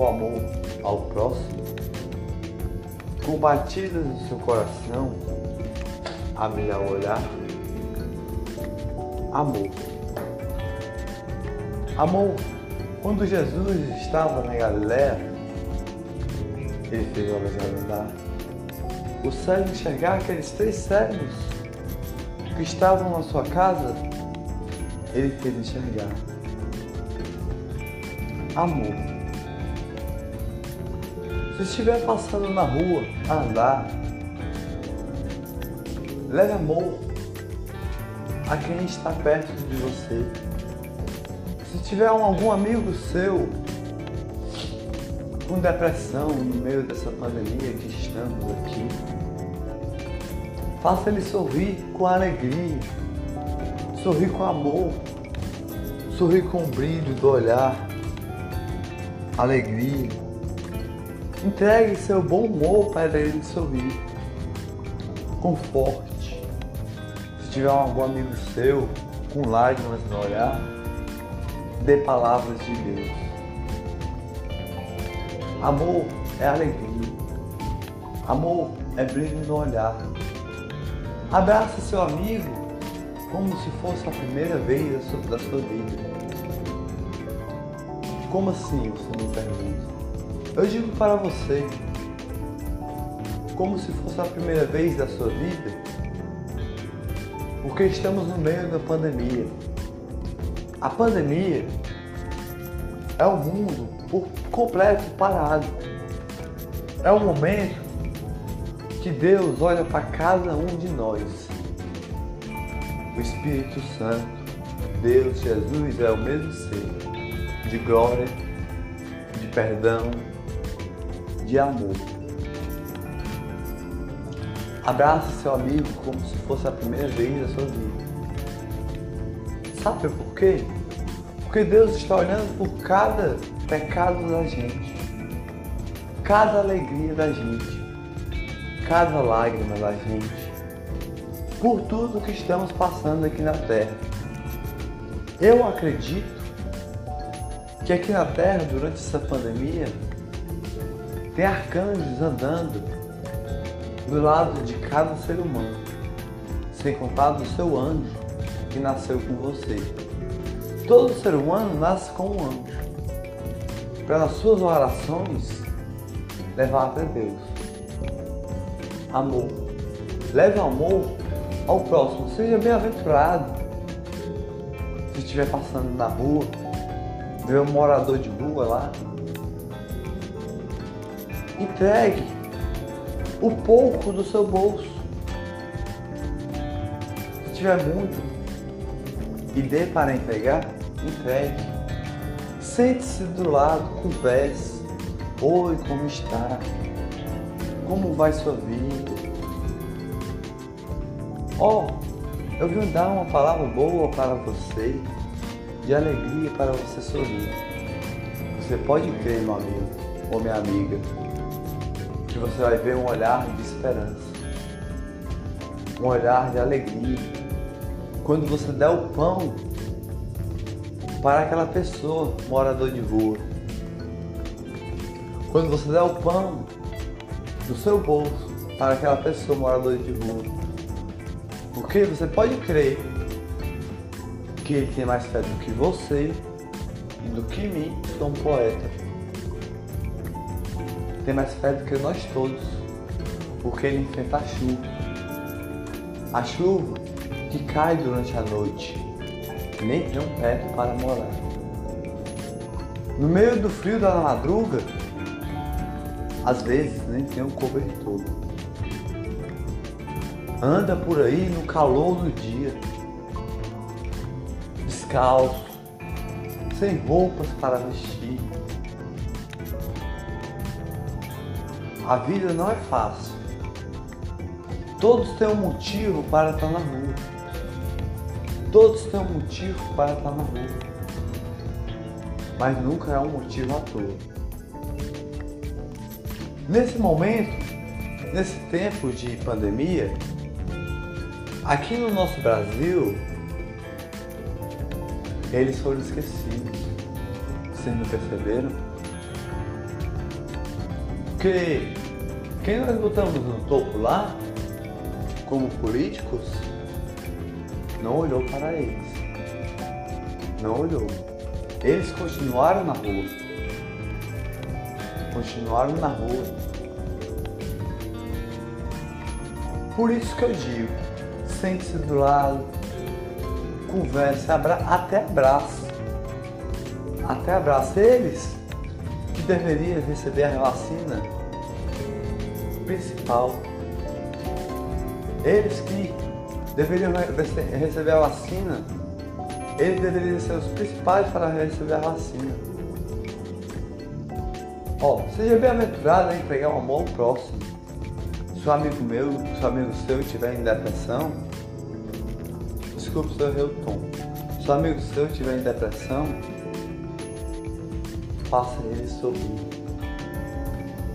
o amor ao próximo? Com batidas no seu coração, a o olhar? Amor. Amor, quando Jesus estava na Galiléia, ele fez obras andar. O cego enxergar aqueles três cegos que estavam na sua casa, ele fez enxergar. Amor. Se estiver passando na rua andar, leve amor a quem está perto de você. Se tiver algum amigo seu com depressão no meio dessa pandemia que estamos aqui, faça ele sorrir com alegria, sorrir com amor, sorrir com o brilho do olhar, alegria. Entregue seu bom humor para ele sorrir. Conforte. Se tiver algum amigo seu com lágrimas no olhar, dê palavras de Deus. Amor é alegria. Amor é brilho no olhar. Abraça seu amigo como se fosse a primeira vez da sua, da sua vida. Como assim, você me pergunta? Eu digo para você, como se fosse a primeira vez da sua vida, porque estamos no meio da pandemia. A pandemia é o mundo por completo parado. É o momento que Deus olha para cada um de nós. O Espírito Santo, Deus, Jesus é o mesmo ser, de glória, de perdão, de amor. Abraça seu amigo como se fosse a primeira vez da sua vida. Sabe por quê? Porque Deus está olhando por cada pecado da gente, cada alegria da gente, cada lágrima da gente, por tudo que estamos passando aqui na Terra. Eu acredito que aqui na Terra, durante essa pandemia, tem arcanjos andando do lado de cada ser humano, sem contar do seu anjo que nasceu com você. Todo ser humano nasce com um anjo, para nas suas orações levar até Deus. Amor. Leve amor ao próximo. Seja bem-aventurado. Se estiver passando na rua, ver um morador de rua lá, entregue o pouco do seu bolso. Se tiver muito e dê para entregar, entregue. Sente-se do lado, converse. Oi, como está? Como vai sua vida? Ó, oh, eu vim dar uma palavra boa para você, de alegria para você sorrir. Você pode crer, meu amigo ou minha amiga, você vai ver um olhar de esperança, um olhar de alegria. Quando você der o pão para aquela pessoa, morador de rua. Quando você der o pão do seu bolso para aquela pessoa, morador de rua. Porque você pode crer que ele tem mais fé do que você e do que mim, que sou um poeta tem mais fé do que nós todos, porque ele enfrenta a chuva. A chuva que cai durante a noite, nem tem um teto para morar. No meio do frio da madruga, às vezes nem tem um cobertor. Anda por aí no calor do dia, descalço, sem roupas para vestir A vida não é fácil. Todos têm um motivo para estar na rua. Todos têm um motivo para estar na rua. Mas nunca é um motivo à toa. Nesse momento, nesse tempo de pandemia, aqui no nosso Brasil, Eles foram esquecidos. Vocês não perceberam? Porque quem nós botamos no topo lá, como políticos, não olhou para eles. Não olhou. Eles continuaram na rua. Continuaram na rua. Por isso que eu digo, sente-se do lado, converse, abra até abraço. Até abraço. Eles que deveriam receber a vacina principal. Eles que deveriam receber a vacina, eles deveriam ser os principais para receber a vacina. Ó, seja bem-aventurado em pegar o amor próximo. Se um amigo meu, se um amigo seu estiver em depressão, desculpe se eu errei o tom. Se um amigo seu estiver em depressão, faça ele sorrir.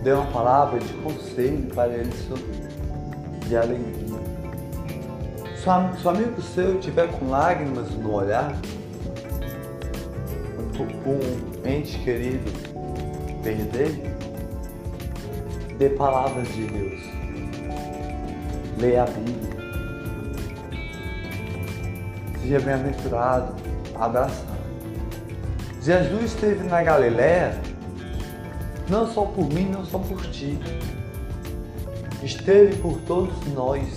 Dê uma palavra de conselho para ele sorrir, de alegria. Se um amigo seu estiver com lágrimas no olhar, um ente querido perder, dê palavras de Deus. Leia a Bíblia. Seja bem-aventurado, abraçado. Jesus esteve na Galiléia não só por mim, não só por ti. Esteve por todos nós,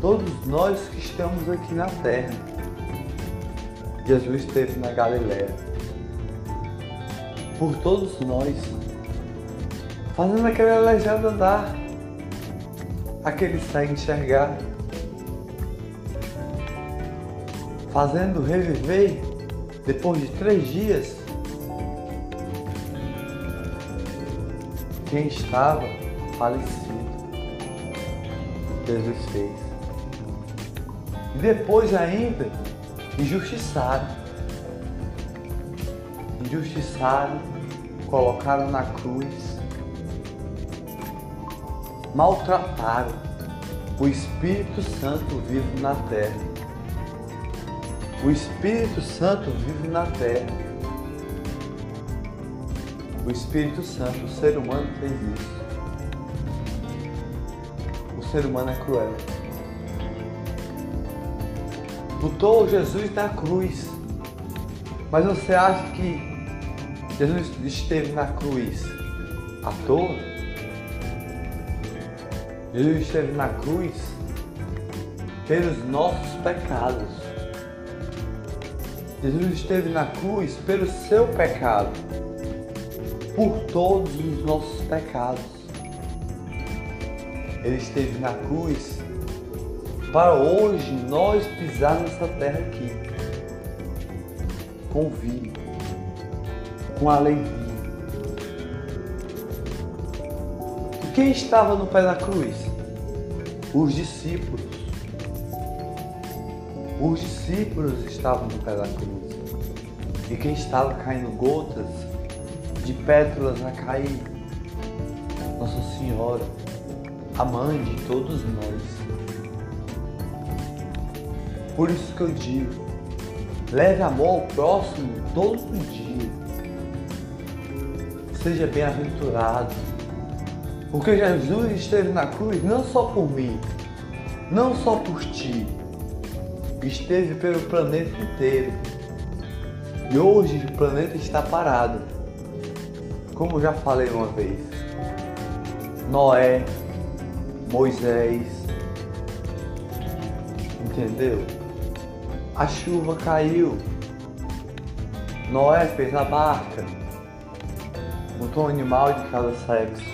todos nós que estamos aqui na terra. Jesus esteve na Galiléia. Por todos nós, fazendo aquele aleijado andar, aquele sair enxergar, fazendo reviver depois de três dias quem estava falecido. Jesus fez. E depois ainda, injustiçaram. Injustiçaram, colocaram na cruz, maltrataram o Espírito Santo vivo na terra. O Espírito Santo vive na terra o Espírito Santo, o ser humano fez isso. O ser humano é cruel. Botou Jesus na cruz. Mas você acha que Jesus esteve na cruz à toa? Jesus esteve na cruz pelos nossos pecados. Jesus esteve na cruz pelo seu pecado por todos os nossos pecados. Ele esteve na cruz para hoje nós pisar nessa terra aqui com vida, com alegria. Quem estava no pé da cruz? Os discípulos. Os discípulos estavam no pé da cruz. E quem estava caindo gotas de pétalas a cair. Nossa Senhora, a mãe de todos nós. Por isso que eu digo, leve amor ao próximo todo dia. Seja bem-aventurado. Porque Jesus esteve na cruz não só por mim, não só por ti, esteve pelo planeta inteiro. E hoje o planeta está parado como já falei uma vez, Noé, Moisés, entendeu? A chuva caiu, Noé fez a barca, botou um animal de cada sexo,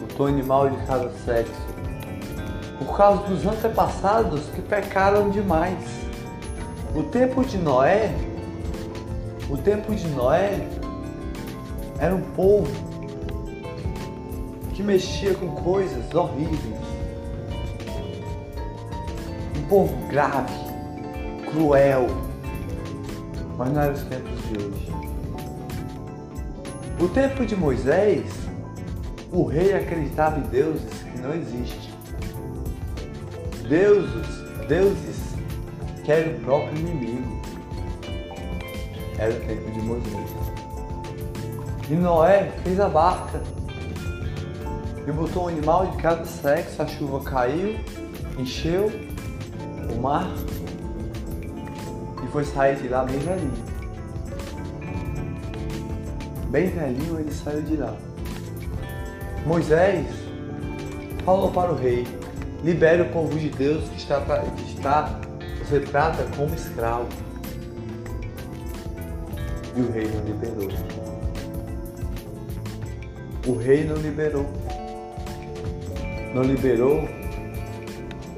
botou um animal de cada sexo, por causa dos antepassados que pecaram demais. O tempo de Noé o tempo de Noé era um povo que mexia com coisas horríveis. Um povo grave, cruel. Mas não era os tempos de hoje. O tempo de Moisés, o rei acreditava em deuses que não existem. Deuses deuses que era o próprio inimigo. Era o tempo de Moisés. E Noé fez a barca e botou um animal de cada sexo, a chuva caiu, encheu o mar e foi sair de lá bem velhinho. Bem velhinho ele saiu de lá. Moisés falou para o rei: libere o povo de Deus que está, que está você trata como escravo. E o rei não liberou. O rei não liberou. Não liberou.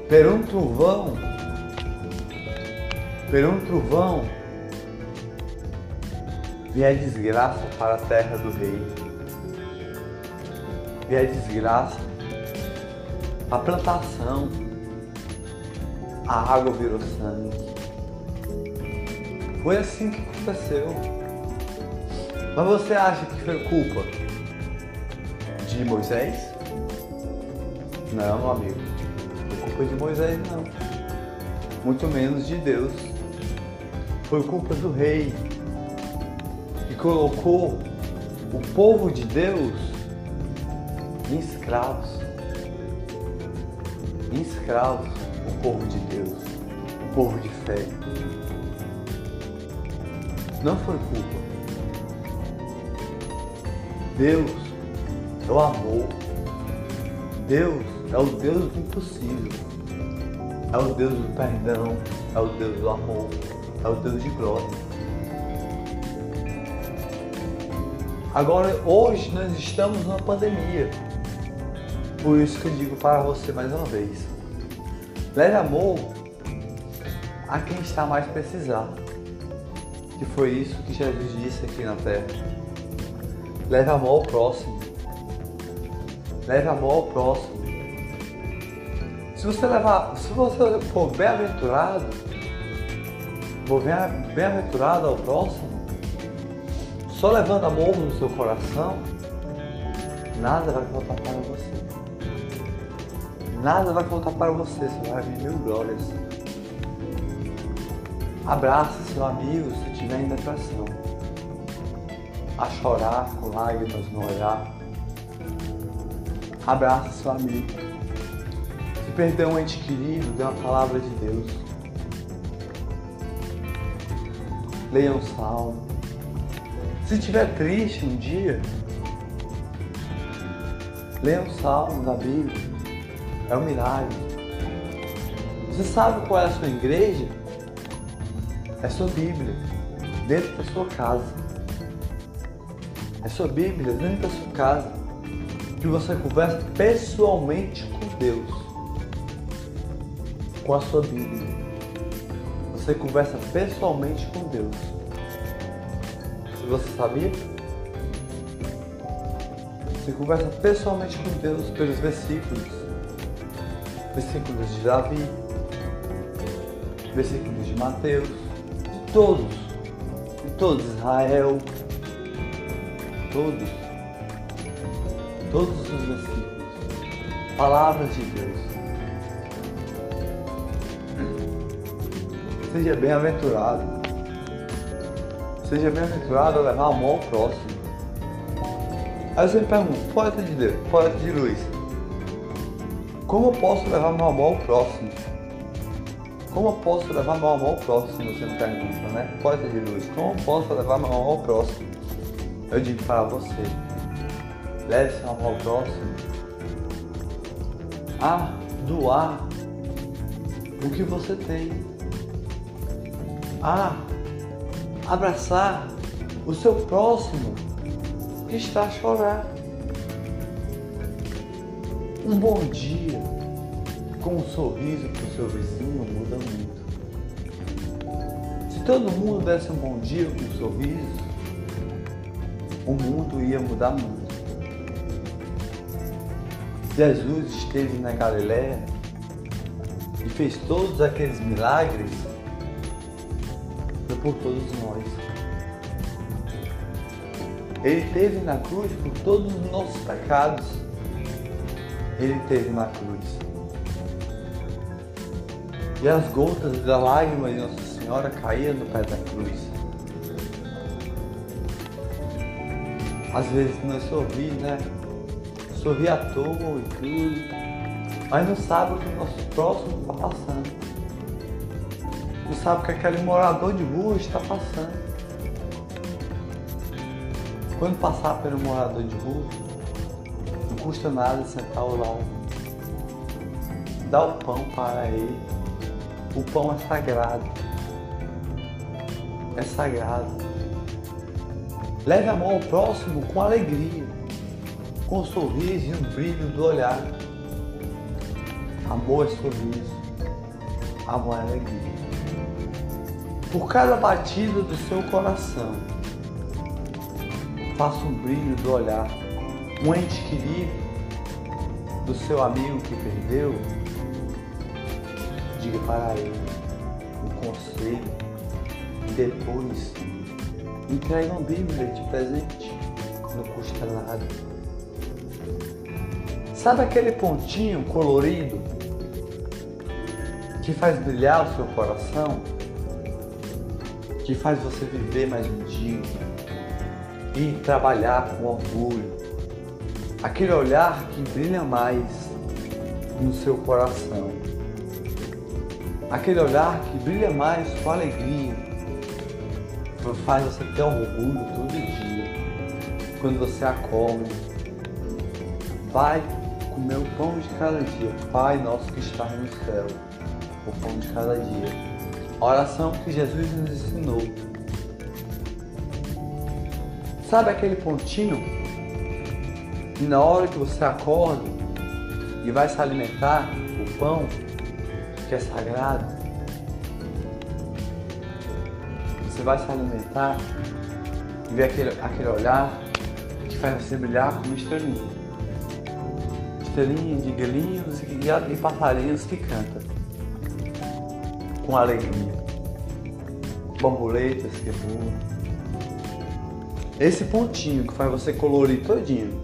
Per um trovão. Per um trovão. Vier desgraça para a terra do rei. Vier desgraça. A plantação. A água virou sangue. Foi assim que aconteceu. Mas você acha que foi culpa de Moisés? Não, amigo. Foi culpa de Moisés, não. Muito menos de Deus. Foi culpa do rei que colocou o povo de Deus em escravos. Em escravos, o povo de Deus, o povo de fé. Não foi culpa. Deus é o amor. Deus é o Deus do impossível. É o Deus do perdão. É o Deus do amor. É o Deus de glória. Agora, hoje nós estamos numa pandemia. Por isso que eu digo para você mais uma vez. Leve amor a quem está mais precisando. Que foi isso que Jesus disse aqui na terra. Leve amor ao próximo. Leve amor ao próximo. Se você levar, se você for bem-aventurado, for bem-aventurado ao próximo, só levando amor no seu coração, nada vai faltar para você. Nada vai faltar para você, você vai ver mil glórias. Abraça seu amigo se estiver em depressão. A chorar com lágrimas no olhar. Abraça seu amigo. Se perdeu um ente querido, dê uma palavra de Deus. Leia um salmo. Se estiver triste um dia, leia um salmo da Bíblia. É um milagre. Você sabe qual é a sua igreja? É sua Bíblia, dentro da sua casa. É sua Bíblia dentro da sua casa. Que você conversa pessoalmente com Deus. Com a sua Bíblia. Você conversa pessoalmente com Deus. Você sabia? Você conversa pessoalmente com Deus pelos versículos. Versículos de Davi, versículos de Mateus, de todos, de todos, Israel, todos, todos os versículos, palavras de Deus. Seja bem-aventurado. Seja bem-aventurado a levar amor ao próximo. Aí você me pergunta, poeta de Deus, poeta de luz, como eu posso levar meu amor ao próximo? Como eu posso levar meu amor ao próximo? Você me pergunta, né? Poeta de luz, como eu posso levar meu amor ao próximo? Eu digo para você, leve seu amor ao próximo a doar o que você tem. A abraçar o seu próximo que está a chorar. Um bom dia com um sorriso para o seu vizinho muda muito. Se todo mundo desse um bom dia com um sorriso, o mundo ia mudar muito. Jesus esteve na Galiléia e fez todos aqueles milagres por todos nós. Ele teve na cruz por todos os nossos pecados. Ele teve na cruz. E as gotas da lágrima de Nossa Senhora caíam no pé da cruz. Às vezes nós sorri, né? Sorri à toa e tudo, mas não sabe o que o nosso próximo está passando. Não sabe o que aquele morador de rua está passando. Quando passar pelo morador de rua, não custa nada sentar ao lado. Dá o pão para ele. O pão é sagrado. É sagrado. Leve a mão ao próximo com alegria, com um sorriso e um brilho do olhar. Amor é sorriso, amor é alegria. Por cada batida do seu coração, faça um brilho do olhar, um ente querido do seu amigo que perdeu, diga para ele um conselho e depois entregue uma Bíblia de presente, não custa nada. Sabe aquele pontinho colorido que faz brilhar o seu coração? Que faz você viver mais um dia? e trabalhar com orgulho. Aquele olhar que brilha mais no seu coração. Aquele olhar que brilha mais com alegria. Faz você ter orgulho todo dia. Quando você acorda, vai comer o pão de cada dia. Pai nosso que está no céu, o pão de cada dia. Oração que Jesus nos ensinou Sabe aquele pontinho? E na hora que você acorda e vai se alimentar, o pão, que é sagrado, você vai se alimentar e ver aquele, aquele olhar que faz você brilhar como estrelinha. Estrelinha de galinhos e, e passarinhos que cantam com alegria. Borboletas que voam esse pontinho que faz você colorir todinho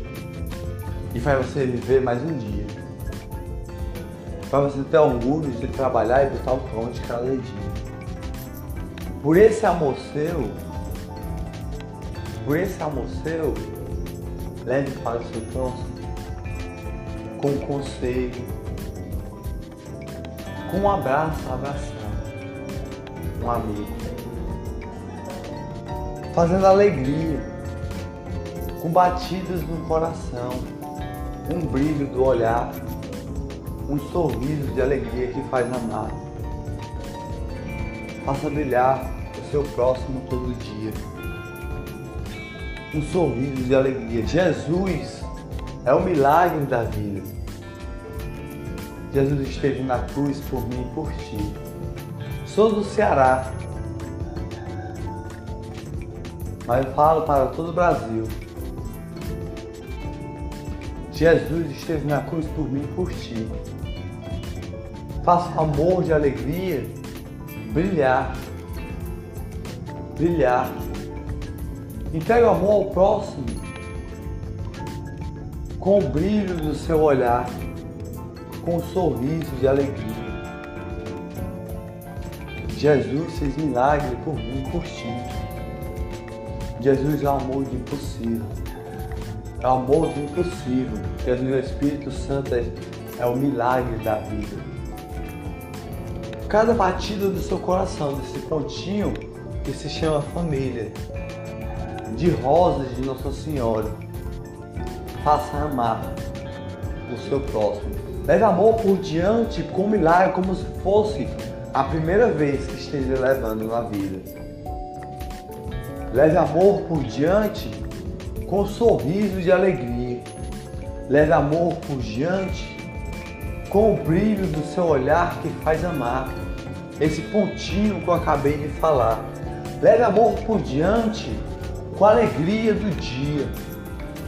e faz você viver mais um dia. Faz você ter orgulho de trabalhar e botar o pão de cada dia. Por esse amor seu, por esse amor seu, leve para o seu próximo com conselho, com um abraço, abraçar um amigo fazendo alegria, com batidas no coração, um brilho do olhar, um sorriso de alegria que faz amar. Faça brilhar o seu próximo todo dia. Um sorriso de alegria. Jesus é o milagre da vida. Jesus esteve na cruz por mim e por ti. Sou do Ceará, mas eu falo para todo o Brasil. Jesus esteve na cruz por mim e por ti. Faça amor de alegria brilhar. Brilhar. Entregue o amor ao próximo com o brilho do seu olhar, com um sorriso de alegria. Jesus fez milagre por mim por ti. Jesus é o amor do impossível. É o amor do impossível. Jesus, o Espírito Santo, é, é o milagre da vida. Cada batida do seu coração, desse pontinho que se chama família, de rosas de Nossa Senhora, faça amar o seu próximo. Leve amor por diante com milagre, como se fosse a primeira vez que esteja levando na vida. Leve amor por diante com sorriso de alegria. Leve amor por diante com o brilho do seu olhar que faz amar. Esse pontinho que eu acabei de falar. Leve amor por diante com a alegria do dia.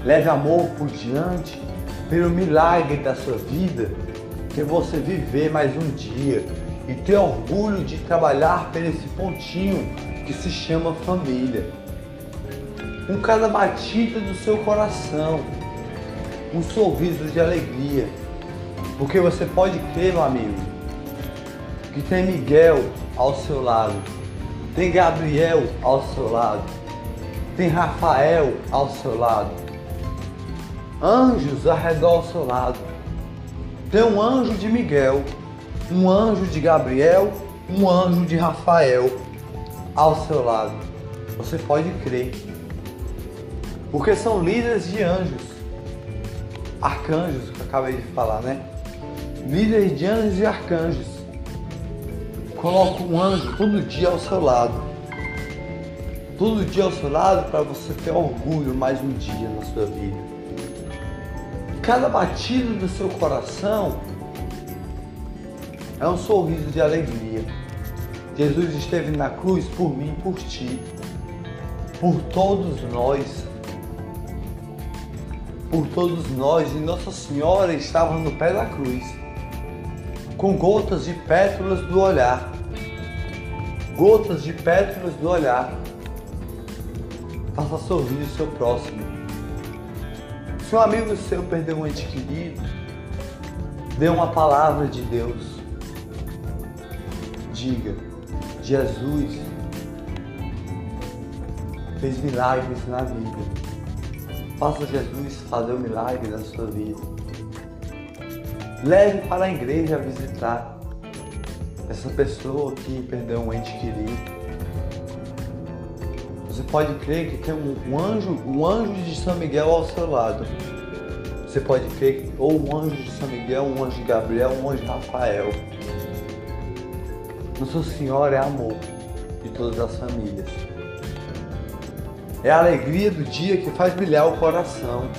Leve amor por diante pelo milagre da sua vida, que você viver mais um dia e ter orgulho de trabalhar por esse pontinho que se chama família. Com cada batida do seu coração, um sorriso de alegria. Porque você pode crer, meu amigo, que tem Miguel ao seu lado, tem Gabriel ao seu lado, tem Rafael ao seu lado, anjos ao redor ao seu lado. Tem um anjo de Miguel, um anjo de Gabriel, um anjo de Rafael ao seu lado. Você pode crer. Porque são líderes de anjos. Arcanjos, que eu acabei de falar, né? Líderes de anjos e arcanjos. Coloca um anjo todo dia ao seu lado. Todo dia ao seu lado para você ter orgulho mais um dia na sua vida. Cada batida do seu coração é um sorriso de alegria. Jesus esteve na cruz por mim, por ti, por todos nós por todos nós e Nossa Senhora estava no pé da cruz, com gotas de pétalas do olhar. Gotas de pétalas do olhar. Faça sorrir o seu próximo. Se um amigo seu perdeu um ente querido, dê uma palavra de Deus. Diga, Jesus fez milagres na vida Faça Jesus fazer o milagre na sua vida. Leve para a igreja visitar essa pessoa que perdeu um ente querido. Você pode crer que tem um, anjo, um anjo de São Miguel ao seu lado. Você pode crer que ou um anjo de São Miguel, um anjo de Gabriel, um anjo de Rafael. Nossa Senhora é amor de todas as famílias. É a alegria do dia que faz brilhar o coração,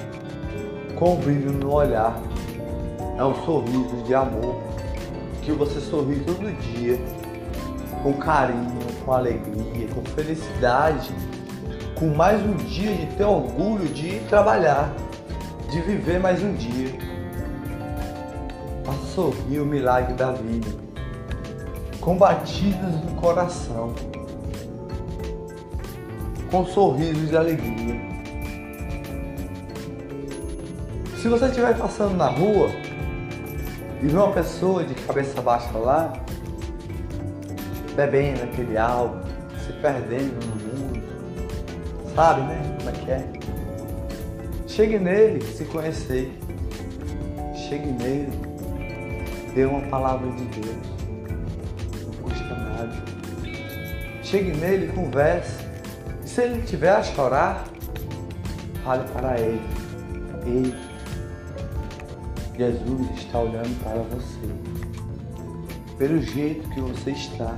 com o brilho no olhar. É um sorriso de amor, que você sorri todo dia, com carinho, com alegria, com felicidade, com mais um dia de ter orgulho de ir trabalhar, de viver mais um dia. A sorrir o milagre da vida, com batidas no coração com sorrisos de alegria. Se você estiver passando na rua e ver uma pessoa de cabeça baixa lá, bebendo aquele álcool, se perdendo no mundo, sabe, né? Como é que é? Chegue nele, se conhecer. Chegue nele, dê uma palavra de Deus. Não custa nada. Chegue nele, converse se ele tiver a chorar, fale para ele. Ei, Jesus está olhando para você. Pelo jeito que você está.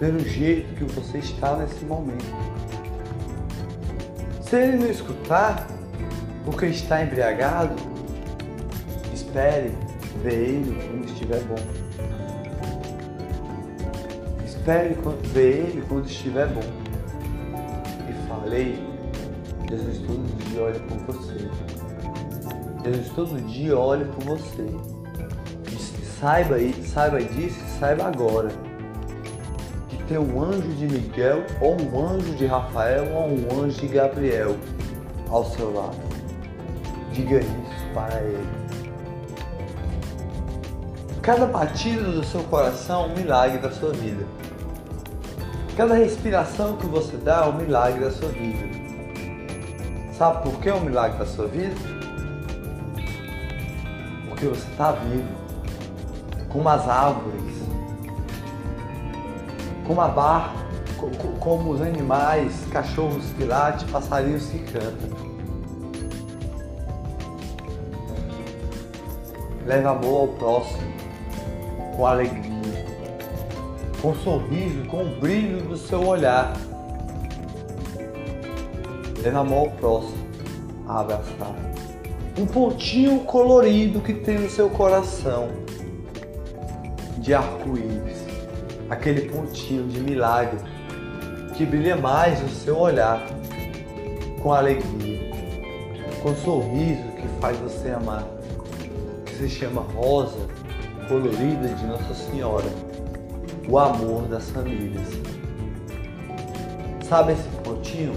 Pelo jeito que você está nesse momento. Se ele não escutar, porque está embriagado, espere ver ele quando estiver bom. Espere ver ele quando estiver bom falei, Jesus todo dia olha por você. Jesus todo dia olha por você. Saiba, saiba disso, saiba agora. Que tem um anjo de Miguel, ou um anjo de Rafael, ou um anjo de Gabriel ao seu lado. Diga isso para ele. Cada batida do seu coração é um milagre da sua vida. Cada respiração que você dá é um milagre da sua vida. Sabe por que é um milagre da sua vida? Porque você está vivo, como as árvores, como a barca, como os animais, cachorros que latem, passarinhos que cantam. Leve amor ao próximo, com alegria com sorriso, com o brilho do seu olhar. Na mão ao próximo a abraçar. Um pontinho colorido que tem no seu coração de arco-íris. Aquele pontinho de milagre que brilha mais no seu olhar com alegria, com sorriso que faz você amar, que se chama rosa colorida de Nossa Senhora o amor das famílias. Sabe esse pontinho?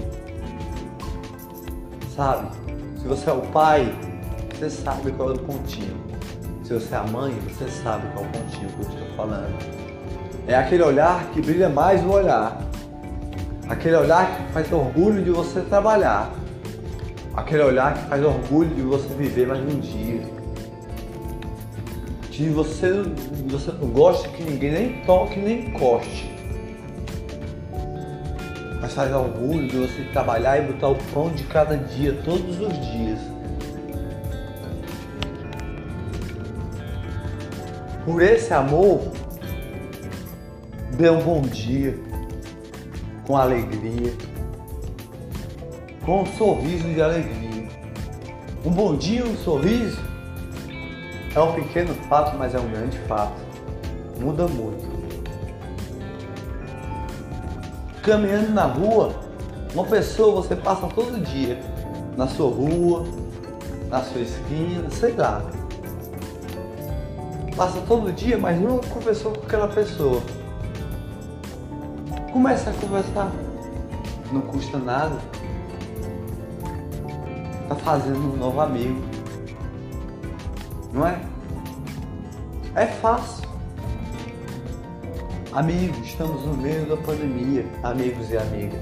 Sabe? Se você é o pai, você sabe qual é o pontinho. Se você é a mãe, você sabe qual é o pontinho que eu estou falando. É aquele olhar que brilha mais o olhar. Aquele olhar que faz orgulho de você trabalhar. Aquele olhar que faz orgulho de você viver mais um dia. De você, você não gosta que ninguém nem toque nem encoste. Mas faz orgulho de você trabalhar e botar o pão de cada dia, todos os dias. Por esse amor, dê um bom dia, com alegria, com um sorriso de alegria. Um bom dia, um sorriso é um pequeno fato, mas é um grande fato. Muda muito. Caminhando na rua, uma pessoa você passa todo dia na sua rua, na sua esquina, sei lá. Passa todo dia, mas nunca conversou com aquela pessoa. Começa a conversar. Não custa nada. Tá fazendo um novo amigo. Não é? É fácil. Amigos, estamos no meio da pandemia, amigos e amigas.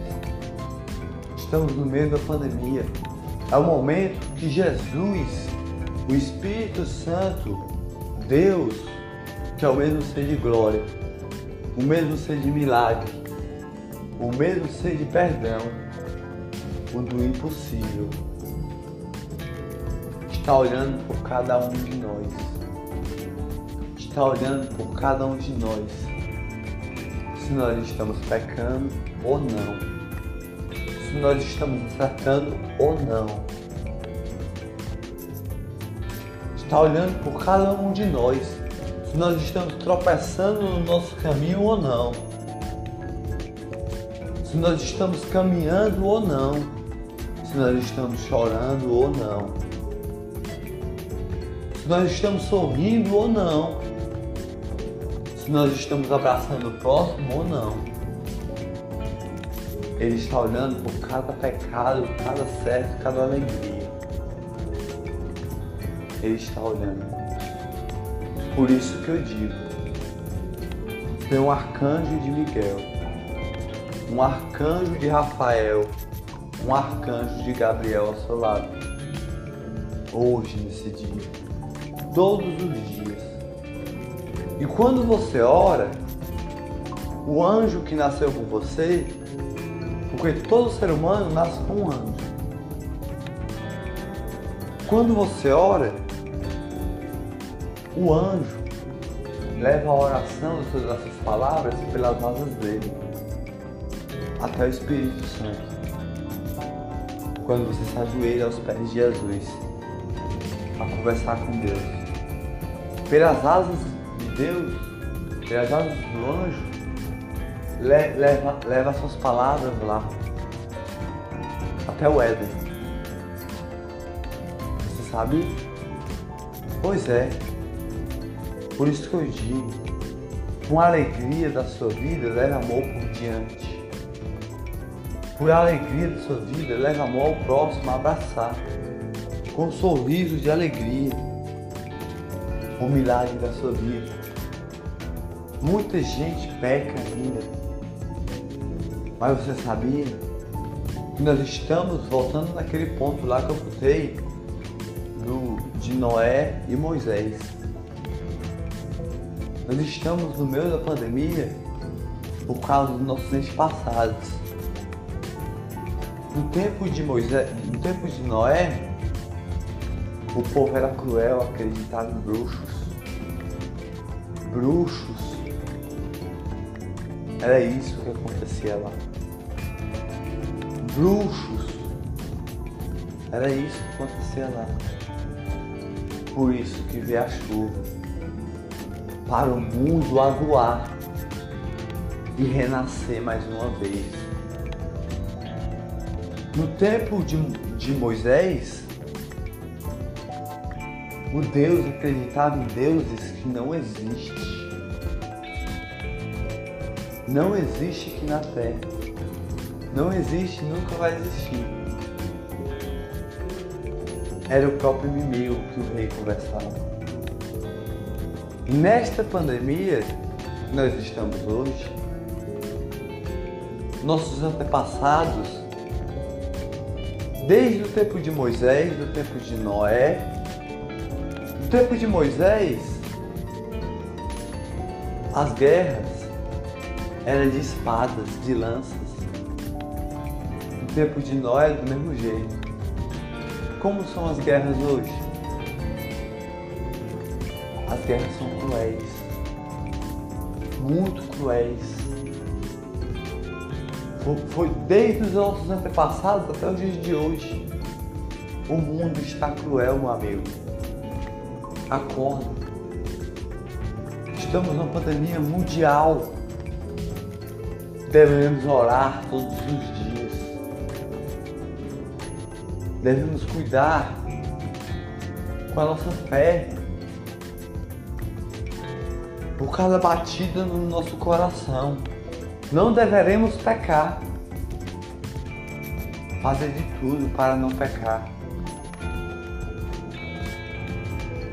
Estamos no meio da pandemia. É o momento que Jesus, o Espírito Santo, Deus, que é o mesmo ser de glória, o mesmo ser de milagre, o mesmo ser de perdão, o do impossível, está olhando por cada um de nós. Está olhando por cada um de nós. Se nós estamos pecando ou não. Se nós estamos acertando ou não está olhando por cada um de nós, se nós estamos tropeçando no nosso caminho ou não, se nós estamos caminhando ou não, se nós estamos chorando ou não, se nós estamos sorrindo ou não, se nós estamos abraçando o próximo ou não. Ele está olhando por cada pecado, cada certo, cada alegria. Ele está olhando. Por isso que eu digo: tem um arcanjo de Miguel, um arcanjo de Rafael, um arcanjo de Gabriel ao seu lado. Hoje, nesse dia, todos os dias. E quando você ora, o anjo que nasceu com você, porque todo ser humano nasce com um anjo. Quando você ora, o anjo leva a oração dessas palavras pelas asas dele até o Espírito Santo. Quando você se ajoelha aos pés de Jesus a conversar com Deus, pelas asas de Deus, pelas asas do anjo, leva, leva suas palavras lá até o Éden. Você sabe? Pois é, por isso que eu digo, com alegria da sua vida, leve amor por diante. Por alegria da sua vida, leve amor ao próximo a abraçar. Com um sorriso de alegria. O milagre da sua vida. Muita gente peca ainda. Mas você sabia que nós estamos voltando naquele ponto lá que eu botei do, de Noé e Moisés. Nós estamos no meio da pandemia por causa dos nossos entes passados. No tempo de Moisés, no tempo de Noé, o povo era cruel, acreditava em bruxos. Bruxos. Era isso que acontecia lá. Bruxos. Era isso que acontecia lá. Por isso que veio a chuva para o mundo aguar e renascer mais uma vez. No tempo de, de Moisés, o Deus acreditava em deuses que não existem. Não existe aqui na terra. Não existe, nunca vai existir. Era o próprio inimigo que o rei conversava. Nesta pandemia nós estamos hoje, nossos antepassados, desde o tempo de Moisés, do tempo de Noé, no tempo de Moisés, as guerras eram de espadas, de lanças. No tempo de Noé, do mesmo jeito. Como são as guerras hoje? As guerras são cruéis, muito cruéis. Foi desde os nossos antepassados até os dias de hoje. O mundo está cruel, meu amigo. Acorda. Estamos numa pandemia mundial. Devemos orar todos os dias. Devemos cuidar com a nossa fé. Por cada batida no nosso coração. Não deveremos pecar. Fazer de tudo para não pecar.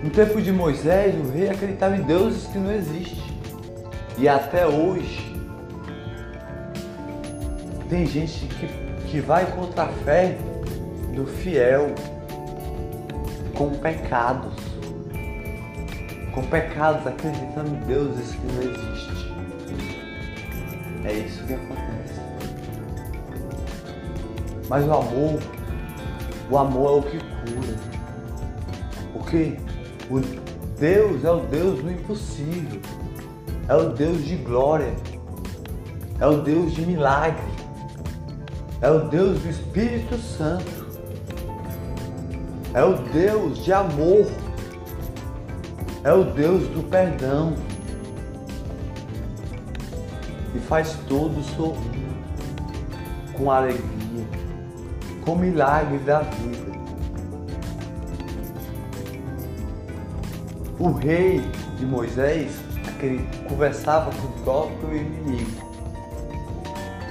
No tempo de Moisés, o rei acreditava em deuses que não existem. E até hoje, tem gente que, que vai contra a fé do fiel com pecados. Com pecados acreditando em deuses que não existem. É isso que acontece. Mas o amor, o amor é o que cura. Porque o Deus é o Deus do impossível. É o Deus de glória. É o Deus de milagre. É o Deus do Espírito Santo. É o Deus de amor. É o Deus do perdão e faz todo sorrir, com alegria, com milagre da vida. O rei de Moisés aquele, conversava com o próprio inimigo.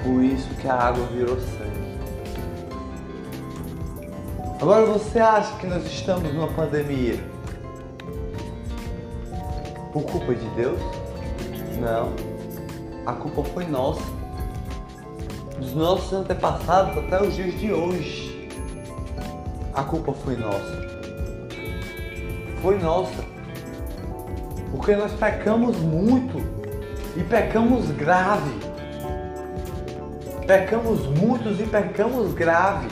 Por isso que a água virou sangue. Agora você acha que nós estamos numa pandemia por culpa de Deus? Não a culpa foi nossa. Dos nossos antepassados até os dias de hoje. A culpa foi nossa. Foi nossa. Porque nós pecamos muito e pecamos grave. Pecamos muitos e pecamos grave.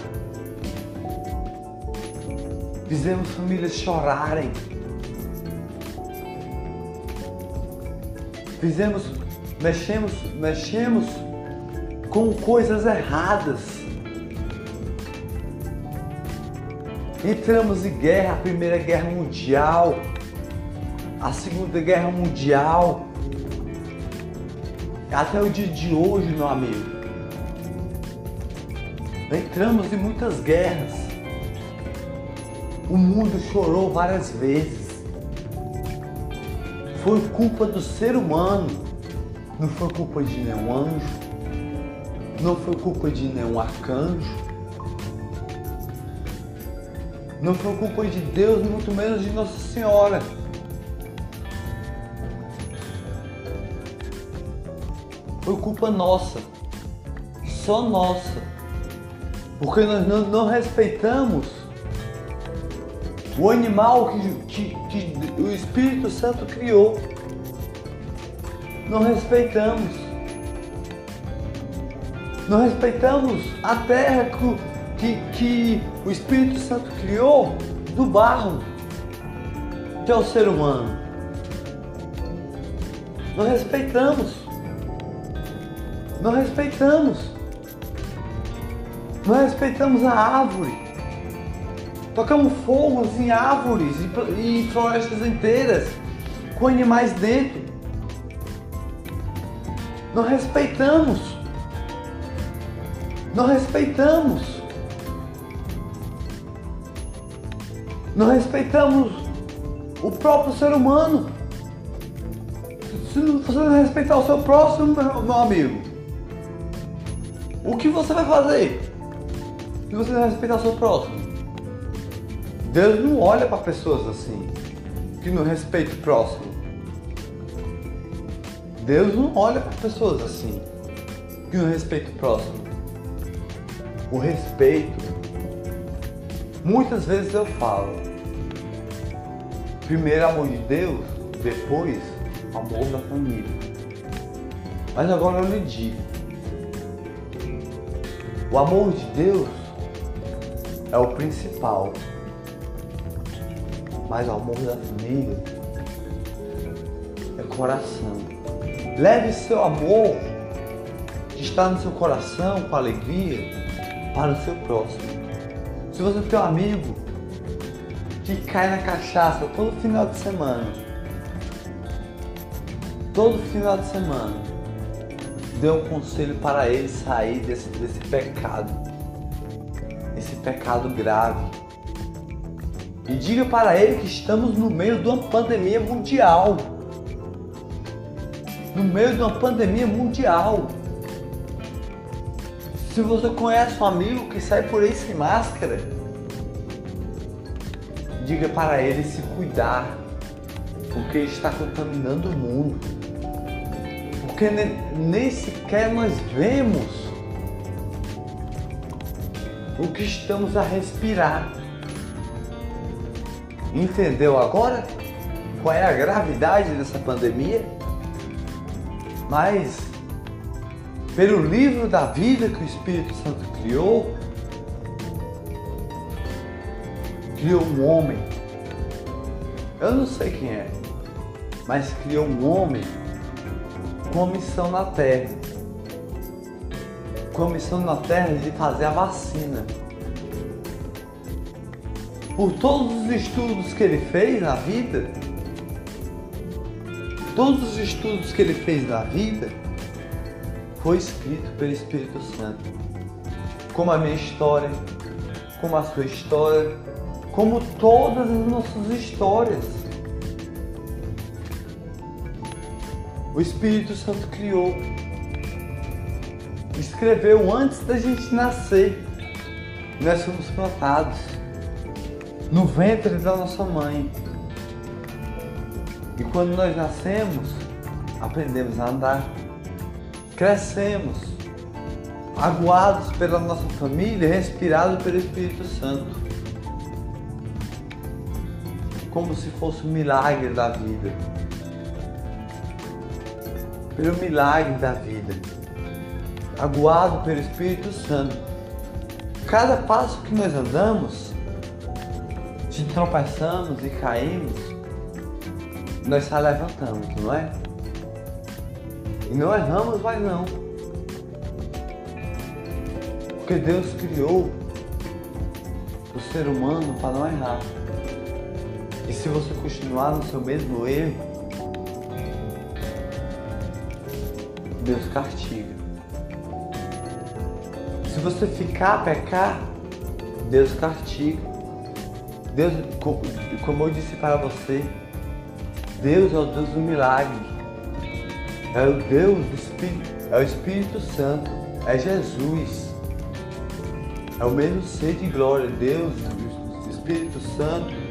Fizemos famílias chorarem. Fizemos mexemos, mexemos com coisas erradas. Entramos em guerra, a Primeira Guerra Mundial, a Segunda Guerra Mundial, até o dia de hoje, meu amigo. Entramos em muitas guerras. O mundo chorou várias vezes. Foi culpa do ser humano. Não foi culpa de nenhum anjo, não foi culpa de nenhum arcanjo, não foi culpa de Deus, muito menos de Nossa Senhora. Foi culpa nossa, só nossa, porque nós não, não respeitamos o animal que, que, que o Espírito Santo criou não respeitamos. Não respeitamos a terra que, que o Espírito Santo criou do barro, que é o ser humano. Não respeitamos. Não respeitamos. Não respeitamos a árvore. Tocamos fogos em árvores e florestas inteiras com animais dentro. Não respeitamos. Não respeitamos. Não respeitamos o próprio ser humano. Se você não respeitar o seu próximo, meu amigo, o que você vai fazer? Se você não respeitar o seu próximo? Deus não olha para pessoas assim, que não respeitam o próximo. Deus não olha para pessoas assim, que não respeitam o próximo. O respeito, muitas vezes eu falo, primeiro amor de Deus, depois amor da família. Mas agora eu lhe digo, o amor de Deus é o principal, mas o amor da família é coração. Leve seu amor que está no seu coração com alegria para o seu próximo. Se você tem um amigo que cai na cachaça todo final de semana, todo final de semana, dê um conselho para ele sair desse, desse pecado, esse pecado grave. E diga para ele que estamos no meio de uma pandemia mundial. No meio de uma pandemia mundial. Se você conhece um amigo que sai por aí sem máscara, diga para ele se cuidar, porque está contaminando o mundo. Porque nem sequer nós vemos o que estamos a respirar. Entendeu agora qual é a gravidade dessa pandemia? Mas, pelo livro da vida que o Espírito Santo criou, criou um homem. Eu não sei quem é, mas criou um homem com missão na Terra. Com missão na Terra de fazer a vacina. Por todos os estudos que ele fez na vida, todos os estudos que ele fez na vida, foi escrito pelo Espírito Santo. Como a minha história, como a sua história, como todas as nossas histórias. O Espírito Santo criou, escreveu antes da gente nascer. Nós fomos plantados no ventre da nossa mãe. E quando nós nascemos, aprendemos a andar, crescemos, aguados pela nossa família, respirados pelo Espírito Santo como se fosse um milagre da vida. Pelo milagre da vida. Aguado pelo Espírito Santo. Cada passo que nós andamos, se tropeçamos e caímos, nós só levantamos, não é? E não erramos mais não. Porque Deus criou o ser humano para não errar. E se você continuar no seu mesmo erro, Deus castiga. Se você ficar a pecar, Deus castiga. Deus, como eu disse para você, Deus é o Deus do milagre. É o Deus do Espírito, é o Espírito Santo, é Jesus. É o mesmo ser de glória, Deus, Espírito Santo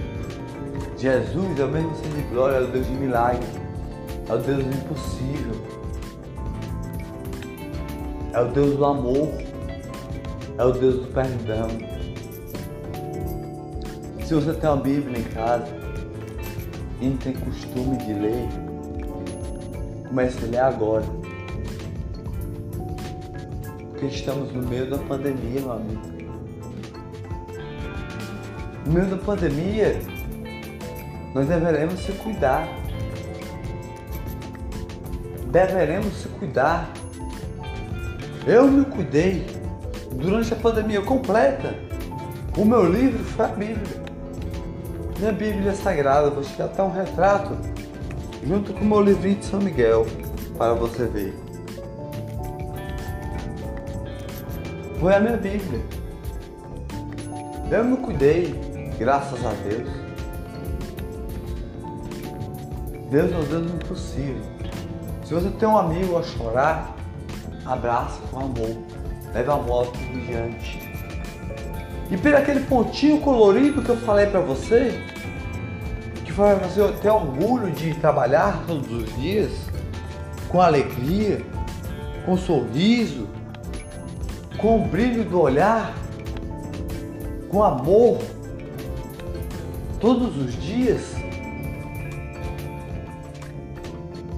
Jesus é o mesmo Senhor de glória, é o Deus de milagre, é o Deus do impossível, é o Deus do amor, é o Deus do perdão. Se você tem uma Bíblia em casa e não tem costume de ler, comece a ler agora. Porque estamos no meio da pandemia, meu amigo. No meio da pandemia, nós deveremos se cuidar. Deveremos se cuidar. Eu me cuidei durante a pandemia completa. O meu livro foi a Bíblia. Minha Bíblia sagrada, vou tirar até um retrato junto com o meu livrinho de São Miguel para você ver. Foi a minha Bíblia. Eu me cuidei, graças a Deus. Deus é o Deus impossível. Se você tem um amigo a chorar, abraça com amor. Leve amor ao diante. E pelo aquele pontinho colorido que eu falei para você, que vai você ter orgulho de trabalhar todos os dias, com alegria, com sorriso, com o brilho do olhar, com amor, todos os dias.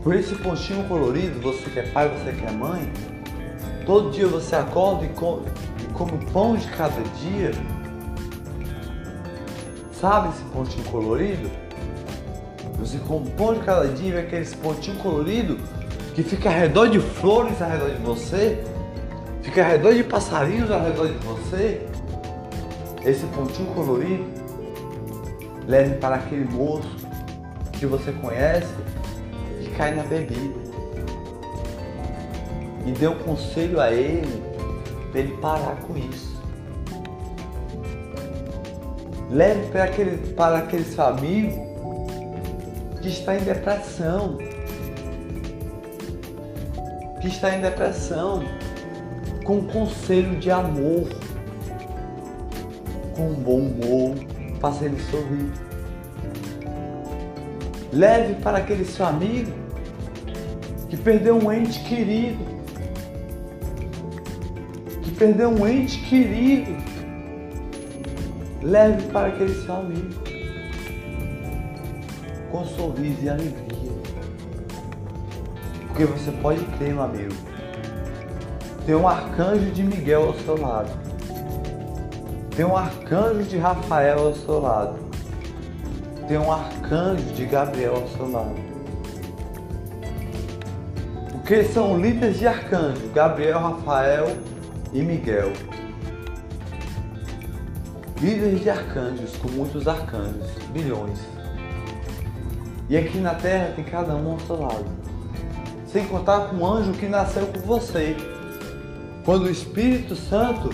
Por esse pontinho colorido, você que é pai, você que é mãe, todo dia você acorda e come, e come o pão de cada dia. Sabe esse pontinho colorido? Você come pão de cada dia e vê aquele pontinho colorido que fica ao redor de flores ao redor de você, fica ao redor de passarinhos ao redor de você. Esse pontinho colorido leve para aquele moço que você conhece e cai na bebida. E dê um conselho a ele para ele parar com isso. Leve para aquele, para aquele seu amigo que está em depressão. Que está em depressão. Com um conselho de amor. Com um bom humor. Faça ele sorrir. Leve para aquele seu amigo que perdeu um ente querido. Que perdeu um ente querido. Leve para aquele seu amigo com sorriso e alegria. Porque você pode crer, meu amigo. Tem um arcanjo de Miguel ao seu lado. Tem um arcanjo de Rafael ao seu lado. Tem um arcanjo de Gabriel ao seu lado. Porque são líderes de arcanjo, Gabriel, Rafael e Miguel. Líderes de arcanjos, com muitos arcanjos, bilhões. E aqui na terra tem cada um ao seu lado. Sem contar com o anjo que nasceu com você. Quando o Espírito Santo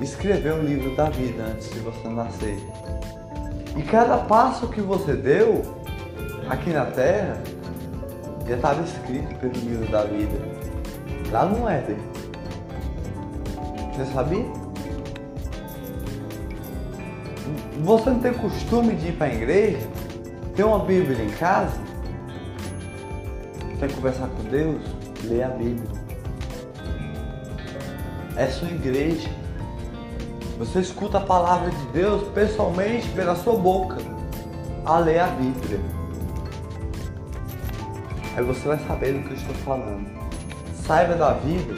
escreveu o livro da vida antes de você nascer. E cada passo que você deu aqui na terra já estava escrito pelo livro da vida. Lá no Éden. Você sabia? Você não tem costume de ir para a igreja? Tem uma Bíblia em casa? Quer conversar com Deus? Lê a Bíblia. É sua igreja. Você escuta a palavra de Deus pessoalmente pela sua boca, a ler a Bíblia. Aí você vai saber do que eu estou falando. Saiba da vida,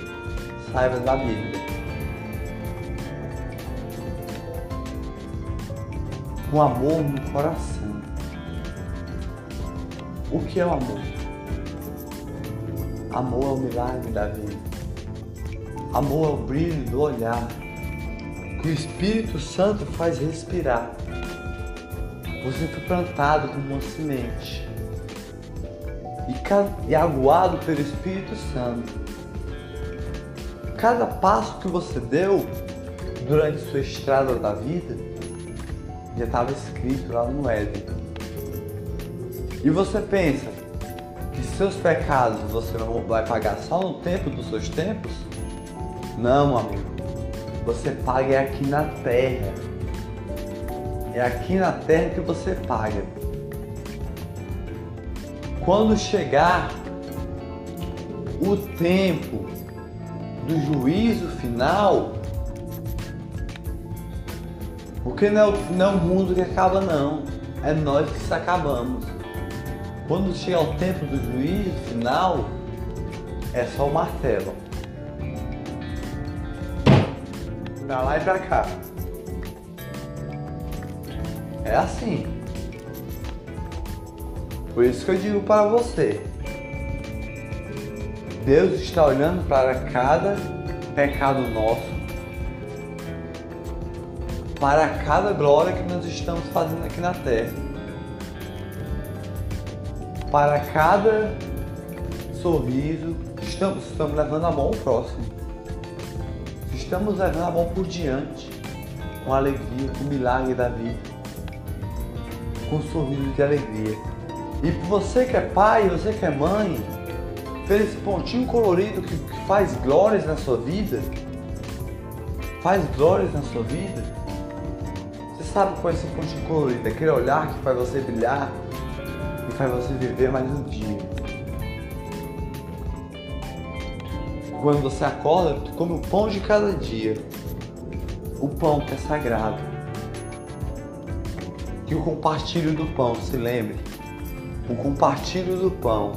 saiba da Bíblia. Com amor no coração. O que é o amor? Amor é o milagre da vida. Amor é o brilho do olhar que o Espírito Santo faz respirar. Você foi plantado como uma semente e aguado pelo Espírito Santo. Cada passo que você deu durante sua estrada da vida já estava escrito lá no Éden. E você pensa que seus pecados você vai pagar só no tempo dos seus tempos? Não, amigo. Você paga é aqui na terra. É aqui na terra que você paga. Quando chegar o tempo do juízo final, porque não é, o, não é o mundo que acaba não, é nós que se acabamos. Quando chegar o tempo do juízo final, é só o martelo. Pra lá e pra cá. É assim. Por isso que eu digo para você. Deus está olhando para cada pecado nosso, para cada glória que nós estamos fazendo aqui na terra, para cada sorriso, estamos, estamos levando a mão ao próximo estamos levando a mão por diante, com alegria, com o milagre da vida, com um sorriso de alegria. E você que é pai, você que é mãe, fez esse pontinho colorido que, que faz glórias na sua vida, faz glórias na sua vida. Sabe qual é esse pontinho colorido? Aquele olhar que faz você brilhar e faz você viver mais um dia. Quando você acorda, come o pão de cada dia. O pão que é sagrado. Que o compartilho do pão, se lembre. O compartilho do pão.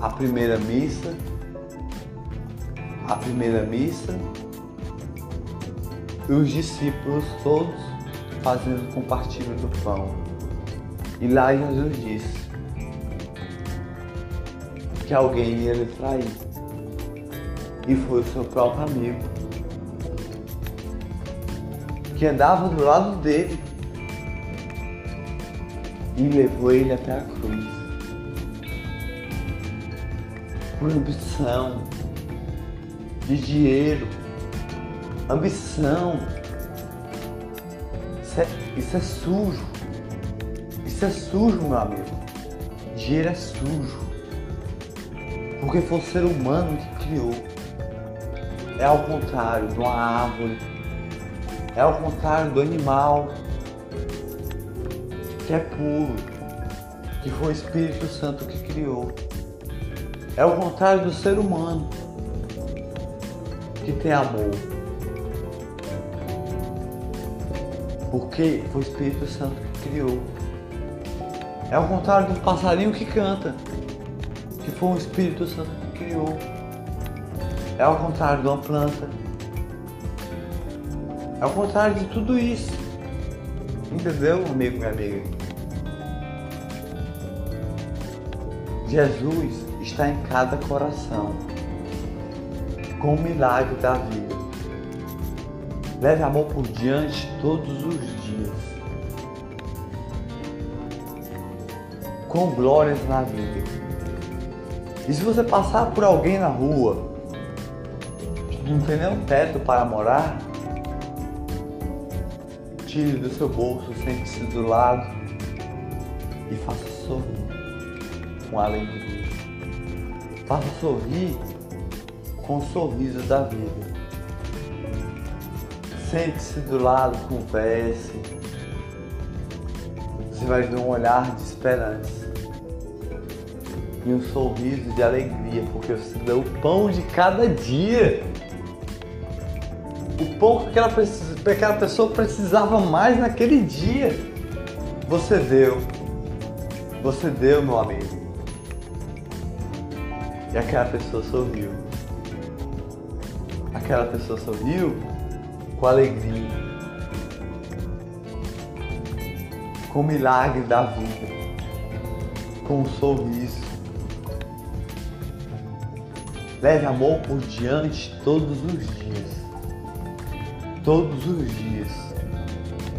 A primeira missa. A primeira missa. E os discípulos todos fazendo o compartilho do pão. E lá Jesus disse que alguém ia lhe trair. E foi o seu próprio amigo. Que andava do lado dele. E levou ele até a cruz. Por ambição de dinheiro, ambição. Isso é, isso é sujo. Isso é sujo, meu amigo. Dinheiro é sujo. Porque foi o ser humano que criou. É ao contrário de uma árvore. É ao contrário do animal. Que é puro. Que foi o Espírito Santo que criou. É ao contrário do ser humano. Que tem amor. Porque foi o Espírito Santo que criou. É ao contrário do passarinho que canta que foi o Espírito Santo que criou. É ao contrário de uma planta. É ao contrário de tudo isso. Entendeu, amigo e amiga? Jesus está em cada coração, com o milagre da vida. Leve amor por diante todos os dias, com glórias na vida. E se você passar por alguém na rua não tem nenhum teto para morar, tire do seu bolso, sente-se do lado e faça sorrir com alegria. Faça sorrir com o sorriso da vida. Sente-se do lado, converse. Você vai ver um olhar de esperança e um sorriso de alegria, porque você deu o pão de cada dia. O pão que aquela, aquela pessoa precisava mais naquele dia. Você deu. Você deu, meu amigo. E aquela pessoa sorriu. Aquela pessoa sorriu com alegria. Com o milagre da vida. Com um sorriso Leve amor por diante todos os dias. Todos os dias.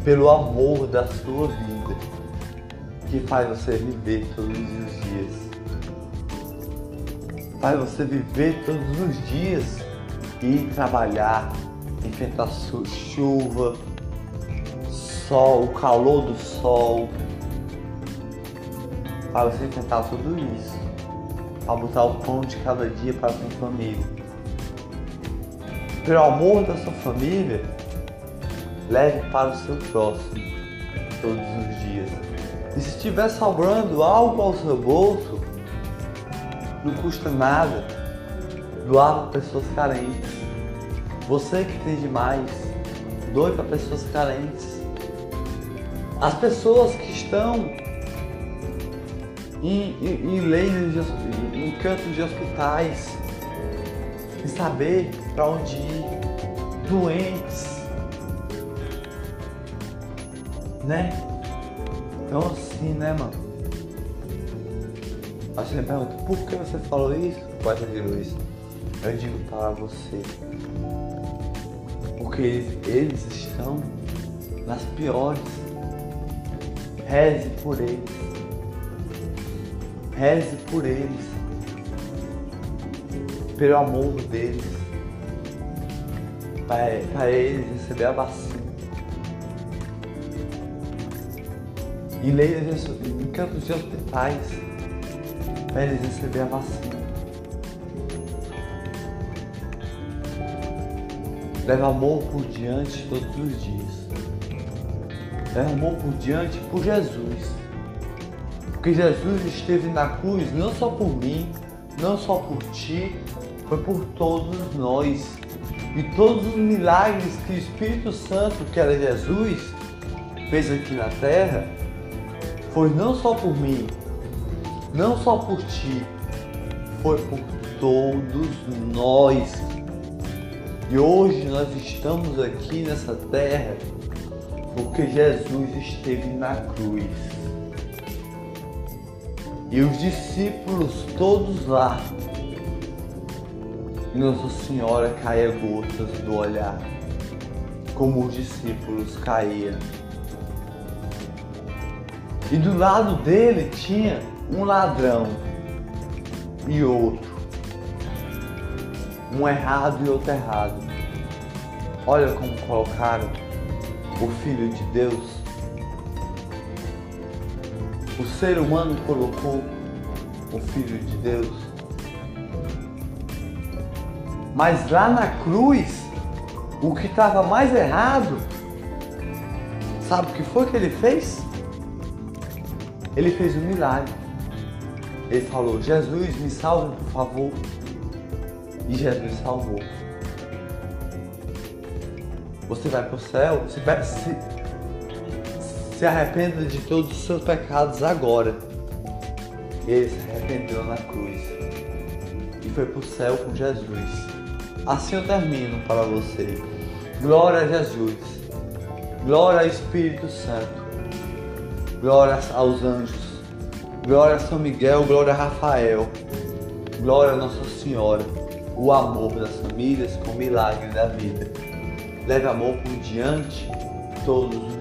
Pelo amor da sua vida. Que faz você viver todos os dias. Faz você viver todos os dias e trabalhar, enfrentar chuva, sol, o calor do sol. Para você enfrentar tudo isso a botar o pão de cada dia para sua família. Pelo amor da sua família, leve para o seu próximo todos os dias. E se estiver sobrando algo ao seu bolso, não custa nada doar para pessoas carentes. Você que tem demais, doe para pessoas carentes. As pessoas que estão em, em, em leitos, de, em cantos de hospitais, em saber para onde ir, doentes, né? Então assim, né, mano? Aí você me pergunta, por que você falou isso? Pai de Luiz, eu digo para você, porque eles, estão nas piores. Reze por eles. Reze por eles, pelo amor deles, para eles receber a vacina. E leia em campos de hospitais, para eles receber a vacina. Leve amor por diante todos os dias. Leve amor por diante por Jesus. Porque Jesus esteve na cruz não só por mim, não só por ti, foi por todos nós. E todos os milagres que o Espírito Santo, que era Jesus, fez aqui na terra, foi não só por mim, não só por ti, foi por todos nós. E hoje nós estamos aqui nessa terra porque Jesus esteve na cruz. E os discípulos todos lá. E Nossa Senhora caía gotas do olhar, como os discípulos caíam. E do lado dele tinha um ladrão e outro. Um errado e outro errado. Olha como colocaram o Filho de Deus. O ser humano colocou o Filho de Deus. Mas lá na cruz, o que estava mais errado, sabe o que foi que ele fez? Ele fez um milagre. Ele falou: Jesus, me salve, por favor. E Jesus salvou. Você vai para o céu, se, se, se arrependa de todos os seus pecados agora. Ele se arrependeu na cruz e foi para o céu com Jesus. Assim eu termino para você. Glória a Jesus. Glória ao Espírito Santo. Glória aos anjos. Glória a São Miguel. Glória a Rafael. Glória a Nossa Senhora. O amor das famílias com o milagre da vida. Leve amor por diante todos.